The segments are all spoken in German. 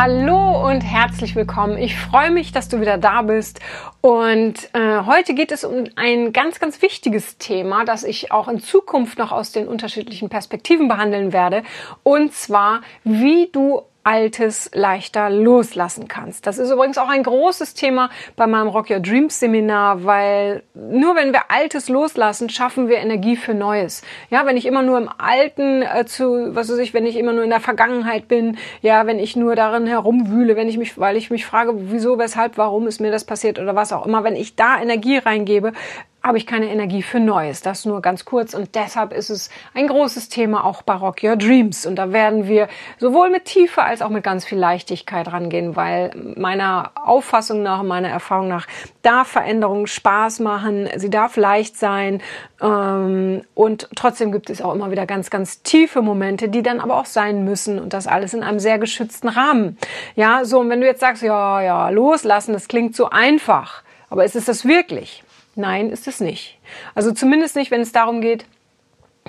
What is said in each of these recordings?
Hallo und herzlich willkommen. Ich freue mich, dass du wieder da bist. Und äh, heute geht es um ein ganz, ganz wichtiges Thema, das ich auch in Zukunft noch aus den unterschiedlichen Perspektiven behandeln werde. Und zwar, wie du Altes leichter loslassen kannst. Das ist übrigens auch ein großes Thema bei meinem Rock Your Dreams Seminar, weil nur wenn wir Altes loslassen, schaffen wir Energie für Neues. Ja, wenn ich immer nur im Alten äh, zu, was weiß ich, wenn ich immer nur in der Vergangenheit bin, ja, wenn ich nur darin herumwühle, wenn ich mich, weil ich mich frage, wieso, weshalb, warum ist mir das passiert oder was auch immer, wenn ich da Energie reingebe, habe ich keine Energie für Neues. Das nur ganz kurz. Und deshalb ist es ein großes Thema auch bei Rock Your Dreams. Und da werden wir sowohl mit Tiefe als auch mit ganz viel Leichtigkeit rangehen, weil meiner Auffassung nach, meiner Erfahrung nach, darf Veränderung Spaß machen, sie darf leicht sein. Ähm, und trotzdem gibt es auch immer wieder ganz, ganz tiefe Momente, die dann aber auch sein müssen. Und das alles in einem sehr geschützten Rahmen. Ja, so. Und wenn du jetzt sagst, ja, ja, loslassen, das klingt so einfach. Aber ist es das wirklich? Nein, ist es nicht. Also zumindest nicht, wenn es darum geht,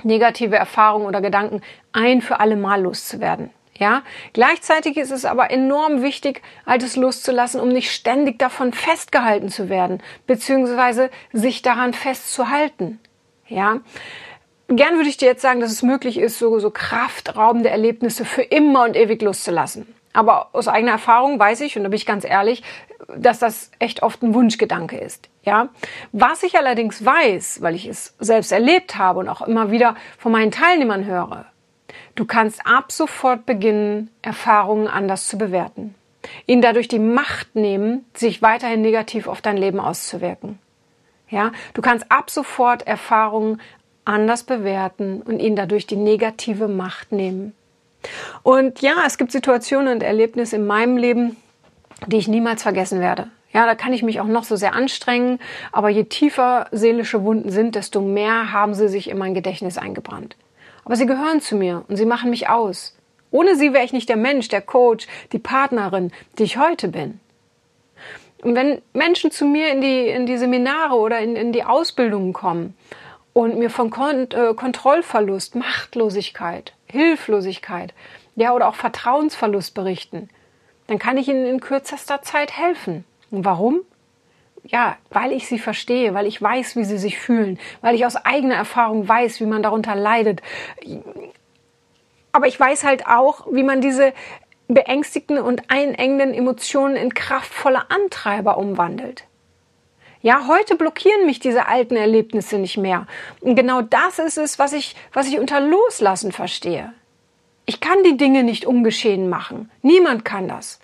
negative Erfahrungen oder Gedanken ein für alle Mal loszuwerden. Ja, gleichzeitig ist es aber enorm wichtig, Altes loszulassen, um nicht ständig davon festgehalten zu werden, beziehungsweise sich daran festzuhalten. Ja, gern würde ich dir jetzt sagen, dass es möglich ist, so, so kraftraubende Erlebnisse für immer und ewig loszulassen. Aber aus eigener Erfahrung weiß ich, und da bin ich ganz ehrlich, dass das echt oft ein Wunschgedanke ist. Ja, was ich allerdings weiß, weil ich es selbst erlebt habe und auch immer wieder von meinen Teilnehmern höre, du kannst ab sofort beginnen, Erfahrungen anders zu bewerten, ihnen dadurch die Macht nehmen, sich weiterhin negativ auf dein Leben auszuwirken. Ja, du kannst ab sofort Erfahrungen anders bewerten und ihnen dadurch die negative Macht nehmen. Und ja, es gibt Situationen und Erlebnisse in meinem Leben, die ich niemals vergessen werde. Ja, da kann ich mich auch noch so sehr anstrengen, aber je tiefer seelische Wunden sind, desto mehr haben sie sich in mein Gedächtnis eingebrannt. Aber sie gehören zu mir und sie machen mich aus. Ohne sie wäre ich nicht der Mensch, der Coach, die Partnerin, die ich heute bin. Und wenn Menschen zu mir in die, in die Seminare oder in, in die Ausbildungen kommen und mir von Kont äh, Kontrollverlust, Machtlosigkeit, Hilflosigkeit, ja, oder auch Vertrauensverlust berichten, dann kann ich ihnen in kürzester Zeit helfen. Und warum? Ja, weil ich sie verstehe, weil ich weiß, wie sie sich fühlen, weil ich aus eigener Erfahrung weiß, wie man darunter leidet. Aber ich weiß halt auch, wie man diese beängstigten und einengenden Emotionen in kraftvolle Antreiber umwandelt. Ja, heute blockieren mich diese alten Erlebnisse nicht mehr. Und genau das ist es, was ich, was ich unter Loslassen verstehe. Ich kann die Dinge nicht ungeschehen machen. Niemand kann das.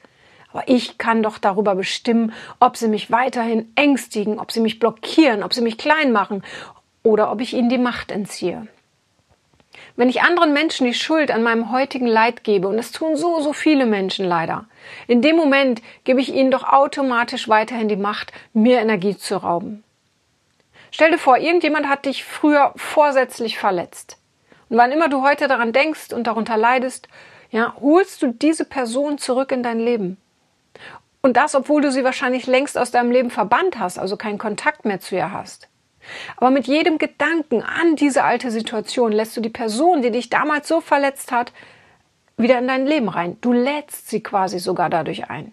Aber ich kann doch darüber bestimmen, ob sie mich weiterhin ängstigen, ob sie mich blockieren, ob sie mich klein machen oder ob ich ihnen die Macht entziehe. Wenn ich anderen Menschen die Schuld an meinem heutigen Leid gebe, und das tun so, so viele Menschen leider, in dem Moment gebe ich ihnen doch automatisch weiterhin die Macht, mir Energie zu rauben. Stell dir vor, irgendjemand hat dich früher vorsätzlich verletzt. Und wann immer du heute daran denkst und darunter leidest, ja, holst du diese Person zurück in dein Leben. Und das, obwohl du sie wahrscheinlich längst aus deinem Leben verbannt hast, also keinen Kontakt mehr zu ihr hast. Aber mit jedem Gedanken an diese alte Situation lässt du die Person, die dich damals so verletzt hat, wieder in dein Leben rein. Du lädst sie quasi sogar dadurch ein.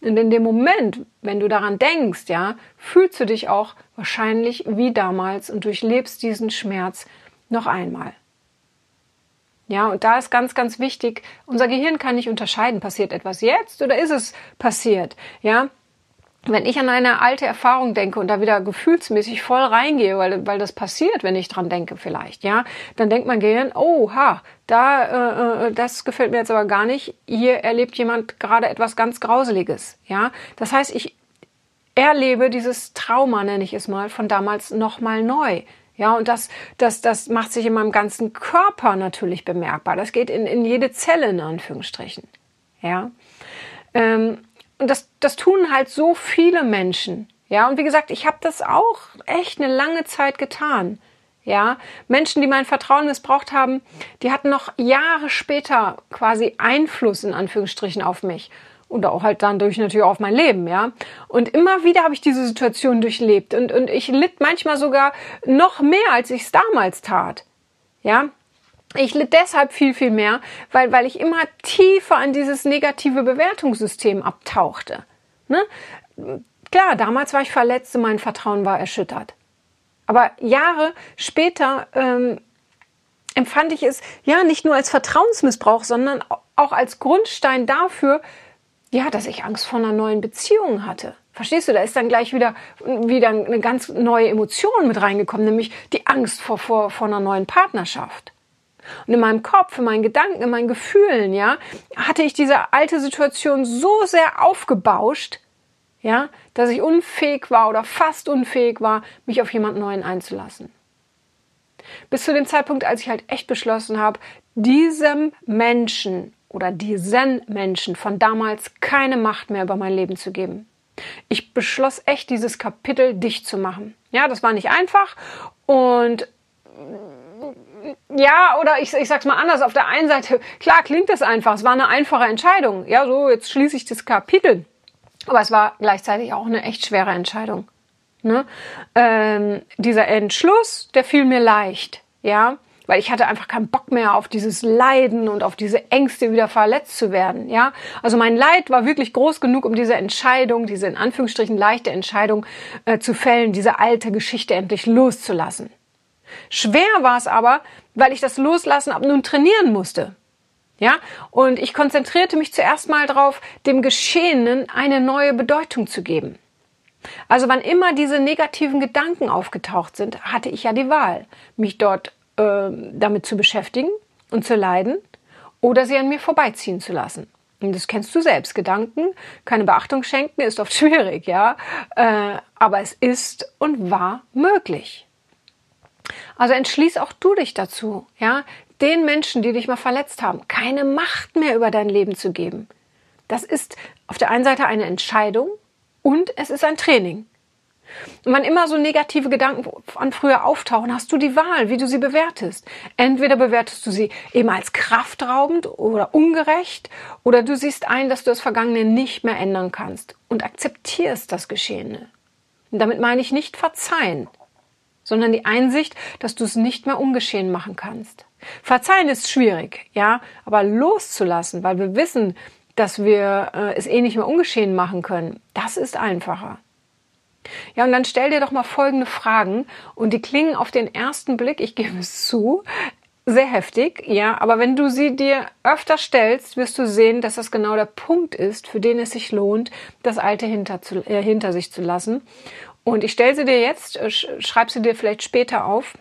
Und in dem Moment, wenn du daran denkst, ja, fühlst du dich auch wahrscheinlich wie damals und durchlebst diesen Schmerz noch einmal. Ja, und da ist ganz, ganz wichtig, unser Gehirn kann nicht unterscheiden, passiert etwas jetzt oder ist es passiert? Ja, wenn ich an eine alte Erfahrung denke und da wieder gefühlsmäßig voll reingehe, weil, weil das passiert, wenn ich dran denke vielleicht, ja, dann denkt mein Gehirn, oh, ha, da, äh, äh, das gefällt mir jetzt aber gar nicht. Hier erlebt jemand gerade etwas ganz Grauseliges, ja. Das heißt, ich erlebe dieses Trauma, nenne ich es mal, von damals nochmal neu. Ja, und das, das, das macht sich in meinem ganzen Körper natürlich bemerkbar. Das geht in, in jede Zelle, in Anführungsstrichen. Ja. Ähm, das, tun halt so viele Menschen. Ja, und wie gesagt, ich habe das auch echt eine lange Zeit getan. Ja, Menschen, die mein Vertrauen missbraucht haben, die hatten noch Jahre später quasi Einfluss in Anführungsstrichen auf mich und auch halt dann durch natürlich auf mein Leben, ja. Und immer wieder habe ich diese Situation durchlebt und, und ich litt manchmal sogar noch mehr, als ich es damals tat. Ja, ich litt deshalb viel, viel mehr, weil, weil ich immer tiefer an dieses negative Bewertungssystem abtauchte. Ne? Klar, damals war ich verletzt und mein Vertrauen war erschüttert. Aber Jahre später ähm, empfand ich es ja nicht nur als Vertrauensmissbrauch, sondern auch als Grundstein dafür, ja, dass ich Angst vor einer neuen Beziehung hatte. Verstehst du? Da ist dann gleich wieder, wieder eine ganz neue Emotion mit reingekommen, nämlich die Angst vor, vor, vor einer neuen Partnerschaft. Und in meinem Kopf, in meinen Gedanken, in meinen Gefühlen, ja, hatte ich diese alte Situation so sehr aufgebauscht, ja, dass ich unfähig war oder fast unfähig war, mich auf jemand Neuen einzulassen. Bis zu dem Zeitpunkt, als ich halt echt beschlossen habe, diesem Menschen oder diesen Menschen von damals keine Macht mehr über mein Leben zu geben. Ich beschloss echt, dieses Kapitel dicht zu machen. Ja, das war nicht einfach und ja, oder ich, ich sag's mal anders. Auf der einen Seite, klar klingt es einfach. Es war eine einfache Entscheidung. Ja, so, jetzt schließe ich das Kapitel. Aber es war gleichzeitig auch eine echt schwere Entscheidung. Ne? Ähm, dieser Entschluss, der fiel mir leicht, ja, weil ich hatte einfach keinen Bock mehr auf dieses Leiden und auf diese Ängste, wieder verletzt zu werden, ja. Also mein Leid war wirklich groß genug, um diese Entscheidung, diese in Anführungsstrichen leichte Entscheidung äh, zu fällen, diese alte Geschichte endlich loszulassen. Schwer war es aber, weil ich das Loslassen ab nun trainieren musste. Ja, und ich konzentrierte mich zuerst mal darauf, dem Geschehenen eine neue Bedeutung zu geben. Also wann immer diese negativen Gedanken aufgetaucht sind, hatte ich ja die Wahl, mich dort äh, damit zu beschäftigen und zu leiden oder sie an mir vorbeiziehen zu lassen. Und das kennst du selbst. Gedanken, keine Beachtung schenken, ist oft schwierig, ja. Äh, aber es ist und war möglich. Also entschließ auch du dich dazu, ja, den Menschen, die dich mal verletzt haben, keine Macht mehr über dein Leben zu geben. Das ist auf der einen Seite eine Entscheidung und es ist ein Training. Und wann immer so negative Gedanken von früher auftauchen, hast du die Wahl, wie du sie bewertest. Entweder bewertest du sie eben als kraftraubend oder ungerecht oder du siehst ein, dass du das Vergangene nicht mehr ändern kannst und akzeptierst das Geschehene. Und damit meine ich nicht verzeihen, sondern die Einsicht, dass du es nicht mehr ungeschehen machen kannst. Verzeihen ist schwierig, ja, aber loszulassen, weil wir wissen, dass wir äh, es eh nicht mehr ungeschehen machen können, das ist einfacher. Ja, und dann stell dir doch mal folgende Fragen und die klingen auf den ersten Blick, ich gebe es zu, sehr heftig, ja, aber wenn du sie dir öfter stellst, wirst du sehen, dass das genau der Punkt ist, für den es sich lohnt, das Alte hinter, zu, äh, hinter sich zu lassen und ich stelle sie dir jetzt, äh, schreib sie dir vielleicht später auf.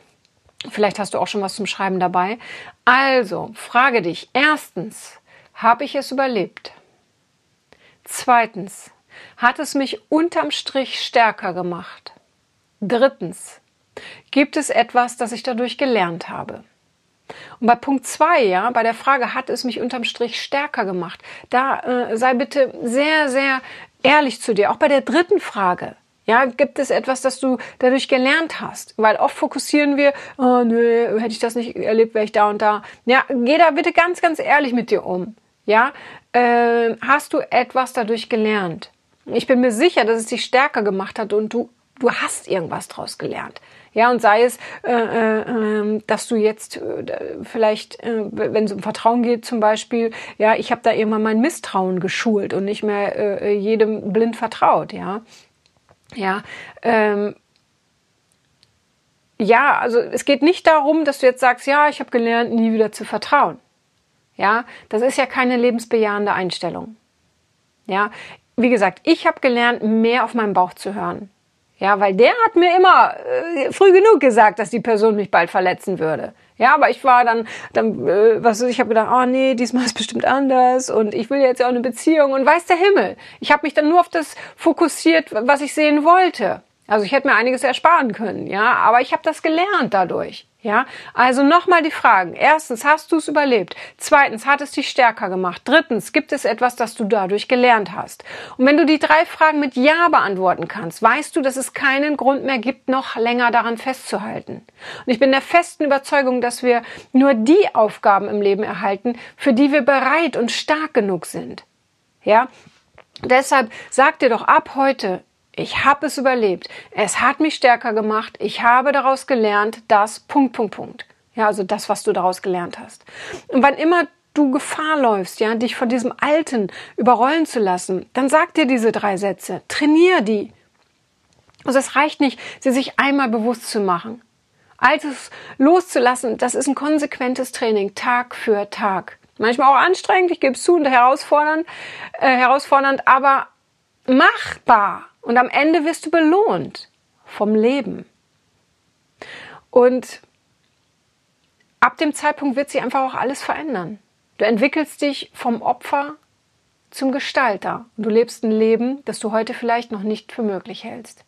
Vielleicht hast du auch schon was zum Schreiben dabei. Also, frage dich. Erstens, habe ich es überlebt? Zweitens, hat es mich unterm Strich stärker gemacht? Drittens, gibt es etwas, das ich dadurch gelernt habe? Und bei Punkt zwei, ja, bei der Frage, hat es mich unterm Strich stärker gemacht? Da äh, sei bitte sehr, sehr ehrlich zu dir. Auch bei der dritten Frage. Ja, gibt es etwas, das du dadurch gelernt hast? Weil oft fokussieren wir, oh nö, hätte ich das nicht erlebt, wäre ich da und da. Ja, geh da bitte ganz, ganz ehrlich mit dir um. Ja, äh, hast du etwas dadurch gelernt? Ich bin mir sicher, dass es dich stärker gemacht hat und du, du hast irgendwas draus gelernt. Ja, und sei es, äh, äh, ähm, dass du jetzt äh, vielleicht, äh, wenn es um Vertrauen geht zum Beispiel, ja, ich habe da irgendwann mein Misstrauen geschult und nicht mehr äh, jedem blind vertraut, ja. Ja, ähm, ja, also es geht nicht darum, dass du jetzt sagst, ja, ich habe gelernt, nie wieder zu vertrauen. Ja, das ist ja keine lebensbejahende Einstellung. Ja, wie gesagt, ich habe gelernt, mehr auf meinen Bauch zu hören. Ja, weil der hat mir immer äh, früh genug gesagt, dass die Person mich bald verletzen würde. Ja, aber ich war dann, dann äh, was ich habe gedacht, oh nee, diesmal ist bestimmt anders und ich will jetzt auch eine Beziehung und weiß der Himmel. Ich habe mich dann nur auf das fokussiert, was ich sehen wollte. Also ich hätte mir einiges ersparen können, ja, aber ich habe das gelernt dadurch. Ja, also nochmal die Fragen. Erstens, hast du es überlebt? Zweitens, hat es dich stärker gemacht? Drittens, gibt es etwas, das du dadurch gelernt hast? Und wenn du die drei Fragen mit Ja beantworten kannst, weißt du, dass es keinen Grund mehr gibt, noch länger daran festzuhalten. Und ich bin der festen Überzeugung, dass wir nur die Aufgaben im Leben erhalten, für die wir bereit und stark genug sind. Ja, deshalb sag dir doch ab heute, ich habe es überlebt. Es hat mich stärker gemacht. Ich habe daraus gelernt, dass Punkt, Punkt, Punkt. Ja, also das, was du daraus gelernt hast. Und wann immer du Gefahr läufst, ja, dich von diesem Alten überrollen zu lassen, dann sag dir diese drei Sätze. Trainier die. Also es reicht nicht, sie sich einmal bewusst zu machen. Altes loszulassen, das ist ein konsequentes Training, Tag für Tag. Manchmal auch anstrengend, ich gebe es zu, und herausfordernd, äh, herausfordernd, aber machbar. Und am Ende wirst du belohnt vom Leben. Und ab dem Zeitpunkt wird sich einfach auch alles verändern. Du entwickelst dich vom Opfer zum Gestalter. Und du lebst ein Leben, das du heute vielleicht noch nicht für möglich hältst.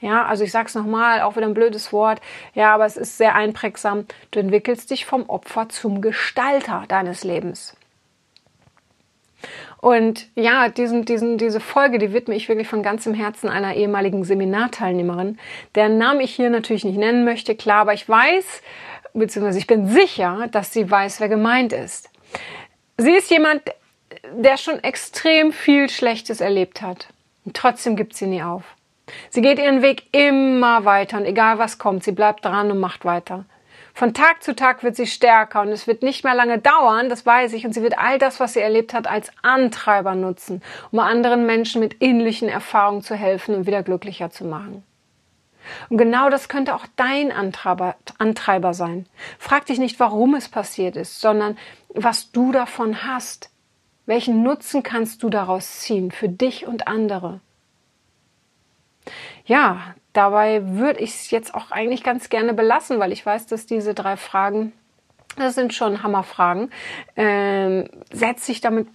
Ja, also ich sag's nochmal, auch wieder ein blödes Wort. Ja, aber es ist sehr einprägsam. Du entwickelst dich vom Opfer zum Gestalter deines Lebens. Und ja, diesen, diesen, diese Folge, die widme ich wirklich von ganzem Herzen einer ehemaligen Seminarteilnehmerin, deren Namen ich hier natürlich nicht nennen möchte, klar, aber ich weiß, beziehungsweise ich bin sicher, dass sie weiß, wer gemeint ist. Sie ist jemand, der schon extrem viel Schlechtes erlebt hat. Und trotzdem gibt sie nie auf. Sie geht ihren Weg immer weiter und egal was kommt, sie bleibt dran und macht weiter. Von Tag zu Tag wird sie stärker und es wird nicht mehr lange dauern, das weiß ich, und sie wird all das, was sie erlebt hat, als Antreiber nutzen, um anderen Menschen mit ähnlichen Erfahrungen zu helfen und wieder glücklicher zu machen. Und genau das könnte auch dein Antreiber, Antreiber sein. Frag dich nicht, warum es passiert ist, sondern was du davon hast. Welchen Nutzen kannst du daraus ziehen für dich und andere? Ja, dabei würde ich es jetzt auch eigentlich ganz gerne belassen, weil ich weiß, dass diese drei Fragen, das sind schon Hammerfragen, ähm, setzt sich damit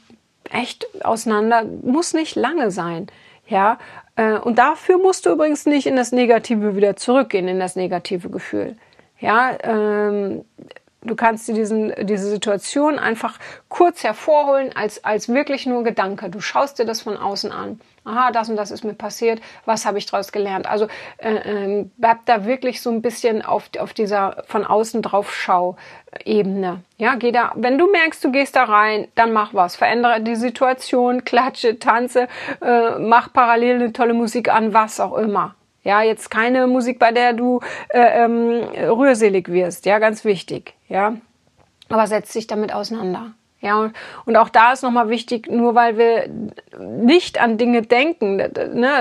echt auseinander, muss nicht lange sein. Ja, äh, und dafür musst du übrigens nicht in das Negative wieder zurückgehen, in das negative Gefühl. Ja, ähm, du kannst dir diesen, diese Situation einfach kurz hervorholen als, als wirklich nur Gedanke. Du schaust dir das von außen an aha, das und das ist mir passiert, was habe ich daraus gelernt? Also äh, äh, bleib da wirklich so ein bisschen auf, auf dieser von außen drauf Schau Ebene. Ja, geh da, wenn du merkst, du gehst da rein, dann mach was, verändere die Situation, klatsche, tanze, äh, mach parallel eine tolle Musik an, was auch immer. Ja, jetzt keine Musik, bei der du äh, ähm, rührselig wirst. Ja, ganz wichtig. Ja, aber setz dich damit auseinander. Ja, und auch da ist nochmal wichtig, nur weil wir nicht an Dinge denken, ne,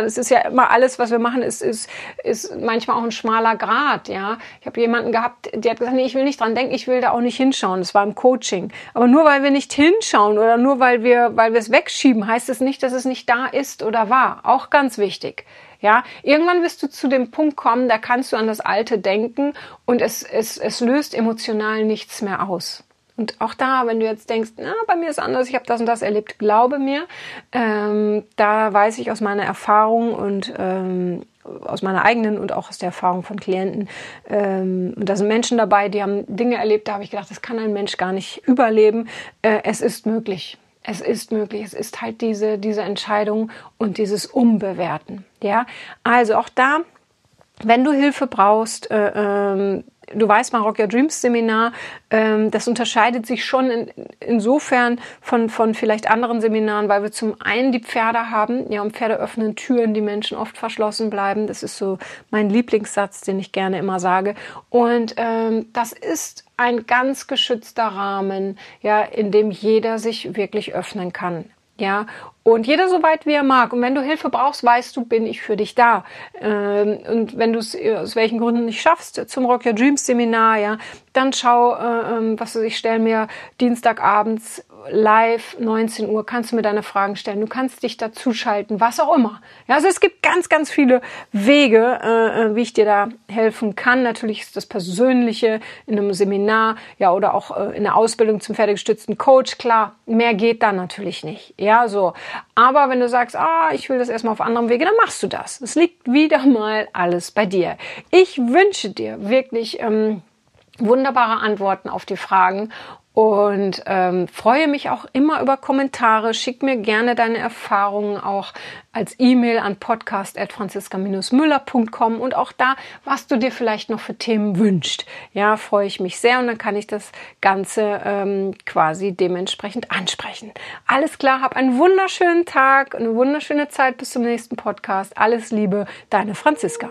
das ist ja immer alles, was wir machen, ist, ist, ist manchmal auch ein schmaler Grad, ja. Ich habe jemanden gehabt, der hat gesagt, nee, ich will nicht dran denken, ich will da auch nicht hinschauen. Das war im Coaching. Aber nur weil wir nicht hinschauen oder nur weil wir, weil wir es wegschieben, heißt es nicht, dass es nicht da ist oder war. Auch ganz wichtig. Ja, irgendwann wirst du zu dem Punkt kommen, da kannst du an das Alte denken und es, es, es löst emotional nichts mehr aus. Und auch da, wenn du jetzt denkst, na, bei mir ist anders, ich habe das und das erlebt, glaube mir, ähm, da weiß ich aus meiner Erfahrung und ähm, aus meiner eigenen und auch aus der Erfahrung von Klienten, ähm, und da sind Menschen dabei, die haben Dinge erlebt, da habe ich gedacht, das kann ein Mensch gar nicht überleben. Äh, es ist möglich. Es ist möglich. Es ist halt diese, diese Entscheidung und dieses Umbewerten. Ja, also auch da, wenn du Hilfe brauchst, äh, ähm, du weißt mal, Rock Dreams Seminar, ähm, das unterscheidet sich schon in, insofern von, von vielleicht anderen Seminaren, weil wir zum einen die Pferde haben, ja, und Pferde öffnen Türen, die Menschen oft verschlossen bleiben. Das ist so mein Lieblingssatz, den ich gerne immer sage. Und ähm, das ist ein ganz geschützter Rahmen, ja, in dem jeder sich wirklich öffnen kann. Ja, und jeder so weit wie er mag. Und wenn du Hilfe brauchst, weißt du, bin ich für dich da. Ähm, und wenn du es äh, aus welchen Gründen nicht schaffst, zum Rock Your Dreams Seminar, ja, dann schau, äh, ähm, was weiß ich, stell mir Dienstagabends live 19 Uhr kannst du mir deine Fragen stellen. Du kannst dich dazuschalten, was auch immer. Ja, also es gibt ganz, ganz viele Wege, äh, äh, wie ich dir da helfen kann. Natürlich ist das Persönliche in einem Seminar, ja, oder auch äh, in der Ausbildung zum pferdegestützten Coach. Klar, mehr geht da natürlich nicht. Ja, so. Aber wenn du sagst, ah, ich will das erstmal auf anderem Wege, dann machst du das. Es liegt wieder mal alles bei dir. Ich wünsche dir wirklich, ähm, wunderbare Antworten auf die Fragen und ähm, freue mich auch immer über Kommentare. Schick mir gerne deine Erfahrungen auch als E-Mail an podcast.franziska-müller.com und auch da, was du dir vielleicht noch für Themen wünscht. Ja, freue ich mich sehr und dann kann ich das Ganze ähm, quasi dementsprechend ansprechen. Alles klar, hab einen wunderschönen Tag, eine wunderschöne Zeit bis zum nächsten Podcast. Alles Liebe, deine Franziska.